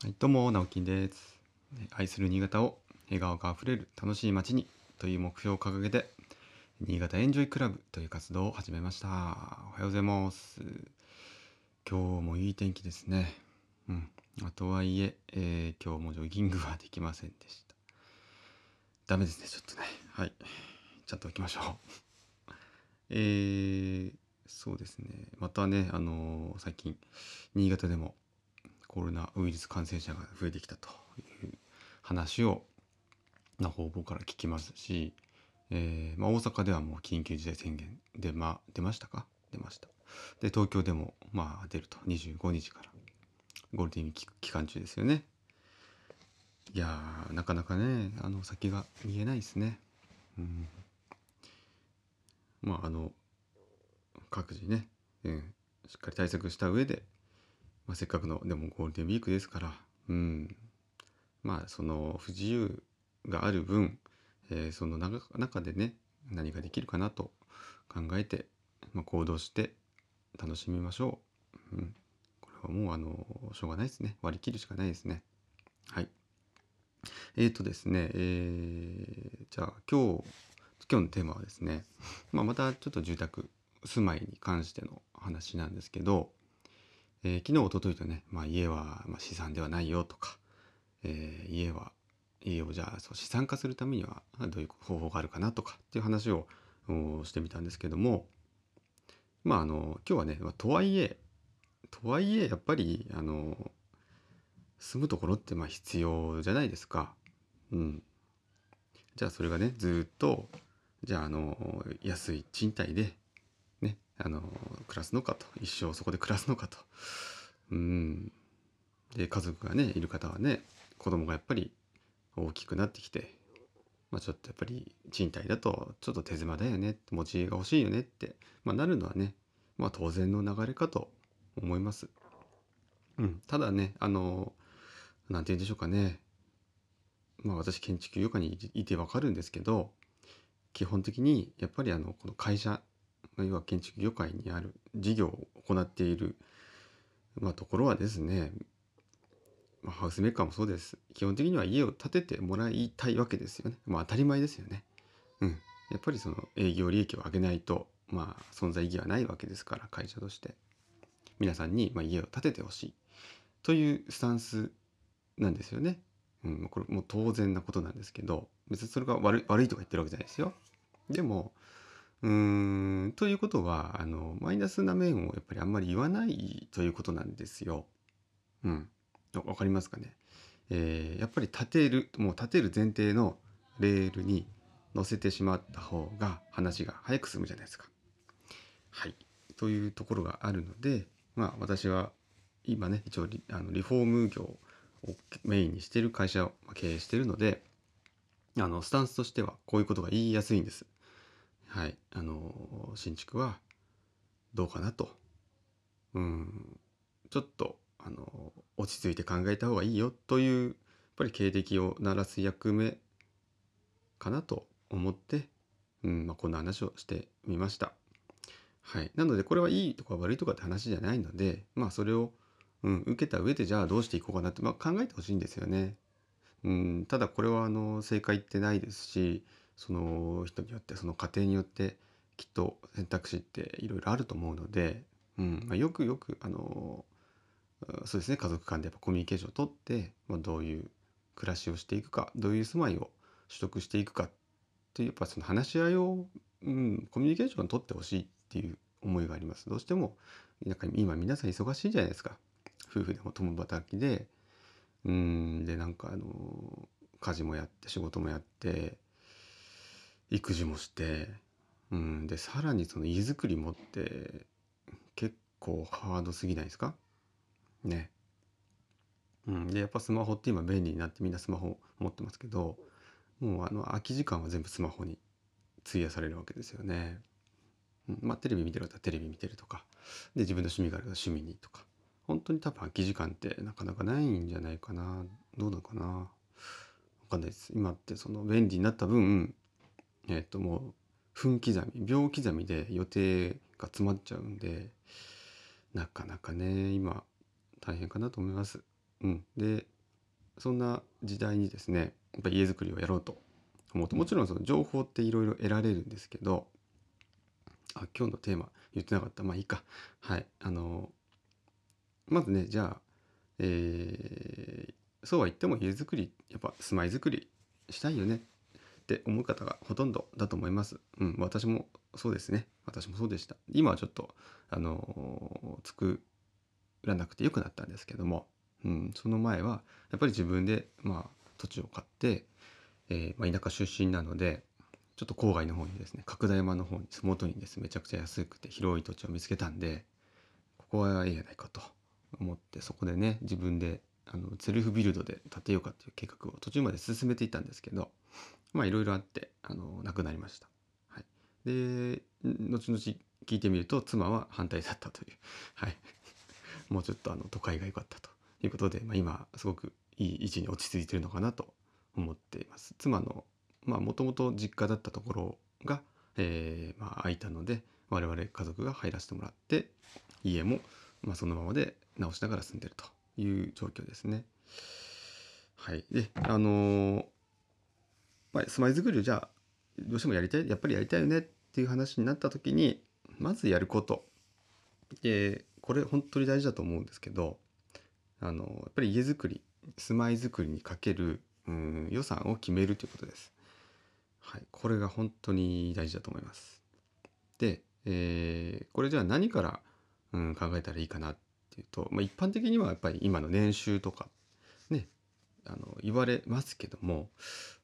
はい、どうも、直樹です。愛する新潟を笑顔があふれる楽しい街にという目標を掲げて、新潟エンジョイクラブという活動を始めました。おはようございます。今日もいい天気ですね。うん。あとはいええー今日もジョギングはできませんでした。ダメですね、ちょっとね。はい。ちゃんと行きましょう。えー、そうですね。またね、あのー最近、新潟でもコロナウイルス感染者が増えてきたという話をな方々から聞きますし、えーまあ、大阪ではもう緊急事態宣言で、まあ、出ましたか？出ました。で東京でもまあ出ると。25日から。ゴールデンウィーク期間中ですよね。いやなかなかねあの先が見えないですね。うん。まああの各自ね、うん、しっかり対策した上でまあ、せっかくのでもゴールデンウィークですから、うん、まあその不自由がある分、えーその中でね何ができるかなと考えて、まあ、行動して楽しみましょう、うん、これはもうあのしょうがないですね。割り切るしかないですね。はい。えーとですね、えーじゃあ今日今日のテーマはですね、まあ、またちょっと住宅住まいに関しての話なんですけど、えー昨日一昨日とね、まあ、家はまあ資産ではないよとか、えー家は家をじゃあそう資産化するためにはどういう方法があるかなとかっていう話をしてみたんですけどもまああの今日はね、まあとはいえとはいえやっぱりあの住むところってまあ必要じゃないですか。うん、じゃあそれがねずっとじゃああの安い賃貸であの暮らすのかと。一生そこで暮らすのかと。うん。で家族がねいる方はね子供がやっぱり大きくなってきて、まあ、ちょっとやっぱり賃貸だとちょっと手狭だよね持ち家が欲しいよねって、まあ、なるのはね、まあ、当然の流れかと思います。うん、ただねあのなんて言うんでしょうかね。まあ私建築業界にいてわかるんですけど基本的にやっぱりあのこの会社要は建築業界にある事業を行っている、まあ、ところはですね、まあ、ハウスメーカーもそうです。基本的には家を建ててもらいたいわけですよね。まあ当たり前ですよね。うん。やっぱりその営業利益を上げないとまあ存在意義はないわけですから会社として。皆さんにま家を建ててほしい。というスタンスなんですよね。うん、これもう当然なことなんですけど別にそれが悪い悪いとか言ってるわけじゃないですよ。でもうんということはあのマイナスな面をやっぱりあんまり言わないということなんですよ。うん、わかりますかね、えーやっぱり立てるもう立てる前提のレールに乗せてしまった方が話が早く進むじゃないですか。はいというところがあるのでまあ私は今ね一応リあのリフォーム業をメインにしている会社を経営しているのであのスタンスとしてはこういうことが言いやすいんです。はい、あの新築はどうかなと、うん、ちょっとあの落ち着いて考えた方がいいよというやっぱり警笛を鳴らす役目かなと思って、うんまあ、こんな話をしてみました。はい、なのでこれはいいとか悪いとかって話じゃないのでまあそれをうん、受けた上でじゃあどうしていこうかなって、まあ、考えてほしいんですよね。うん、ただこれはあの正解ってないですしその人によってその家庭によってきっと選択肢っていろいろあると思うので、うんまあ、よくよくあのそうですね家族間でやっぱコミュニケーションをとって、まあ、どういう暮らしをしていくかどういう住まいを取得していくかっていうやっぱその話し合いを、うん、コミュニケーションを取ってほしいっていう思いがあります。どうしてもなんか今皆さん忙しいじゃないですか。夫婦でも共働きでうんでなんかあの家事もやって仕事もやって育児もしてうんでさらにその家づくりもって結構ハードすぎないですか？ね。うん、でやっぱスマホって今便利になってみんなスマホ持ってますけどもうあの空き時間は全部スマホに費やされるわけですよね。まあテレビ見てる方はテレビ見てるとかで自分の趣味があるから趣味にとか。本当に多分空き時間ってなかなかないんじゃないかな。どうなのかな？わかんないです。今ってその便利になった分えっ、ともう分刻み秒刻みで予定が詰まっちゃうんでなかなかね今大変かなと思います。うん、でそんな時代にですねやっぱり家づくりをやろうと思うともちろんその情報っていろいろ得られるんですけどあ今日のテーマ言ってなかった。まあいいか。はい。あのまずねじゃあ、えーそうは言っても家づくりやっぱ住まいづくりしたいよねって思う方がほとんどだと思います。うん、私もそうですね。私もそうでした。今はちょっと、あのー作らなくてよくなったんですけども、うん、その前はやっぱり自分で、まあ、土地を買って、えーまあ、田舎出身なのでちょっと郊外の方にですね角田山の方に麓にですねめちゃくちゃ安くて広い土地を見つけたんでここはええやないかと思ってそこでね自分であのセルフビルドで建てようかという計画を途中まで進めていたんですけどまあいろいろあってあのなくなりました。はい、で後々聞いてみると妻は反対だったという、はい、もうちょっとあの都会が良かったということで、まあ、今すごくいい位置に落ち着いてるのかなと思っています。妻のまあもともと実家だったところが、えーまあ、空いたので我々家族が入らせてもらって家も、まあ、そのままで直しながら住んでるという状況ですね。はい、であのーまあ、住まいづくりをじゃあどうしてもやりたいやっぱりやりたいよねっていう話になった時にまずやることでこれ本当に大事だと思うんですけどあのやっぱり家づくり住まいづくりにかけるうん予算を決めるということです。はい、これが本当に大事だと思います。で、えーこれじゃあ何から、うん、考えたらいいかなっていうと、まあ、一般的にはやっぱり今の年収とかあの言われますけども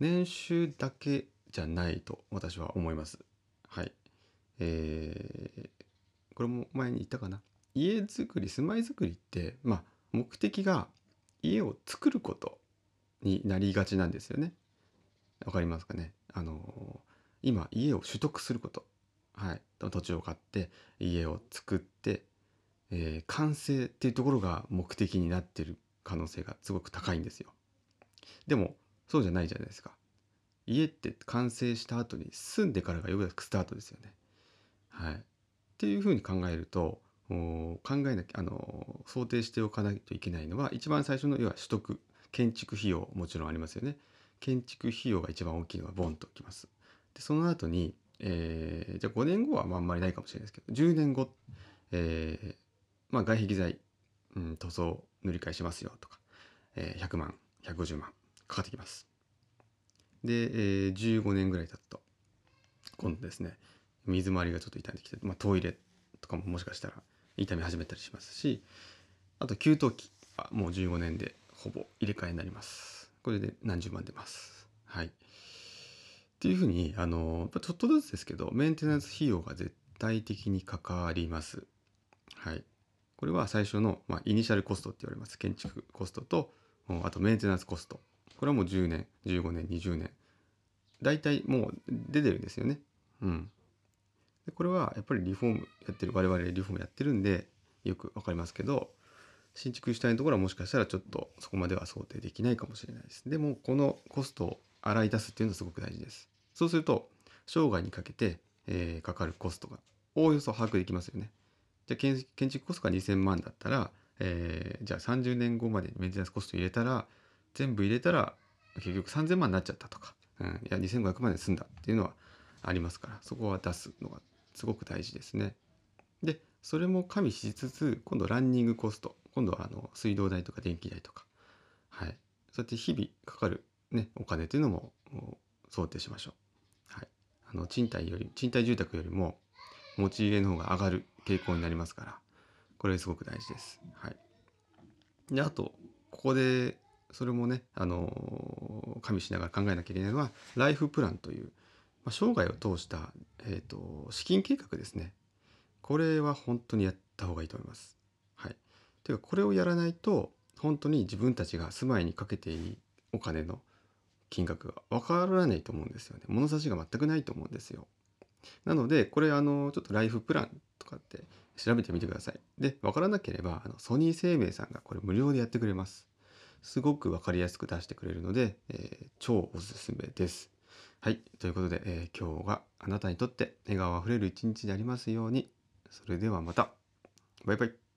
年収だけじゃないと私は思います。はい。えーこれも前に言ったかな。家づくり住まいづくりってまあ目的が家を作ることになりがちなんですよね。わかりますかね？あの今家を取得すること、はい、土地を買って家を作って、えー完成っていうところが目的になってる可能性がすごく高いんですよ。でもそうじゃないじゃないですか。家って完成した後に住んでからがようやくスタートですよね。はい。っていうふうに考えると考えなきゃあの想定しておかないといけないのは一番最初の要は取得建築費用もちろんありますよね。建築費用が一番大きいのがボンときます。でその後に、えーじゃあ5年後はああんまりないかもしれないですけど10年後、えーまあ、外壁材、うん、塗装塗り替えしますよとか、えー100万150万かかってきます。で、えー15年ぐらい経つと今度ですね水回りがちょっと傷んできて、まあ、トイレとかももしかしたら傷み始めたりしますしあと給湯器はもう15年でほぼ入れ替えになります。これで何十万出ます。はい。っていうふうにあのちょっとずつですけどメンテナンス費用が絶対的にかかります。はい。これは最初の、まあ、イニシャルコストって言われます。建築コストとあとメンテナンスコストこれはもう10年15年20年大体もう出てるんですよねうんでこれはやっぱりリフォームやってる我々リフォームやってるんでよくわかりますけど新築主体のところはもしかしたらちょっとそこまでは想定できないかもしれないです。でもこのコストを洗い出すっていうのはすごく大事です。そうすると生涯にかけて、えーかかるコストがおおよそ把握できますよね。じゃあ建築コストが2000万だったら、えーじゃあ30年後までにメンテナンスコスト入れたら全部入れたら結局3000万になっちゃったとか、うん、いや2500万で済んだっていうのはありますからそこは出すのがすごく大事ですね。でそれも加味しつつ今度ランニングコスト。今度はあの水道代とか電気代とか。はい。そうやって日々かかる、ね、お金というのも想定しましょう。はい、あの賃貸より賃貸住宅よりも持ち家の方が上がる傾向になりますから。これすごく大事です。はい、であとここでそれもねあの加味しながら考えなきゃいけないのはライフプランという、まあ、生涯を通した、えー、と資金計画ですね。これは本当にやった方がいいと思います。はい。ていうかこれをやらないと本当に自分たちが住まいにかけていいお金の金額がわからないと思うんですよね。物差しが全くないと思うんですよ。なのでこれあのちょっとライフプランとかって調べてみてください。でわからなければあのソニー生命さんがこれ無料でやってくれます。すごくわかりやすく出してくれるので、えー超おすすめです。はい。ということで、えー今日があなたにとって笑顔あふれる一日でありますように。それではまた。バイバイ。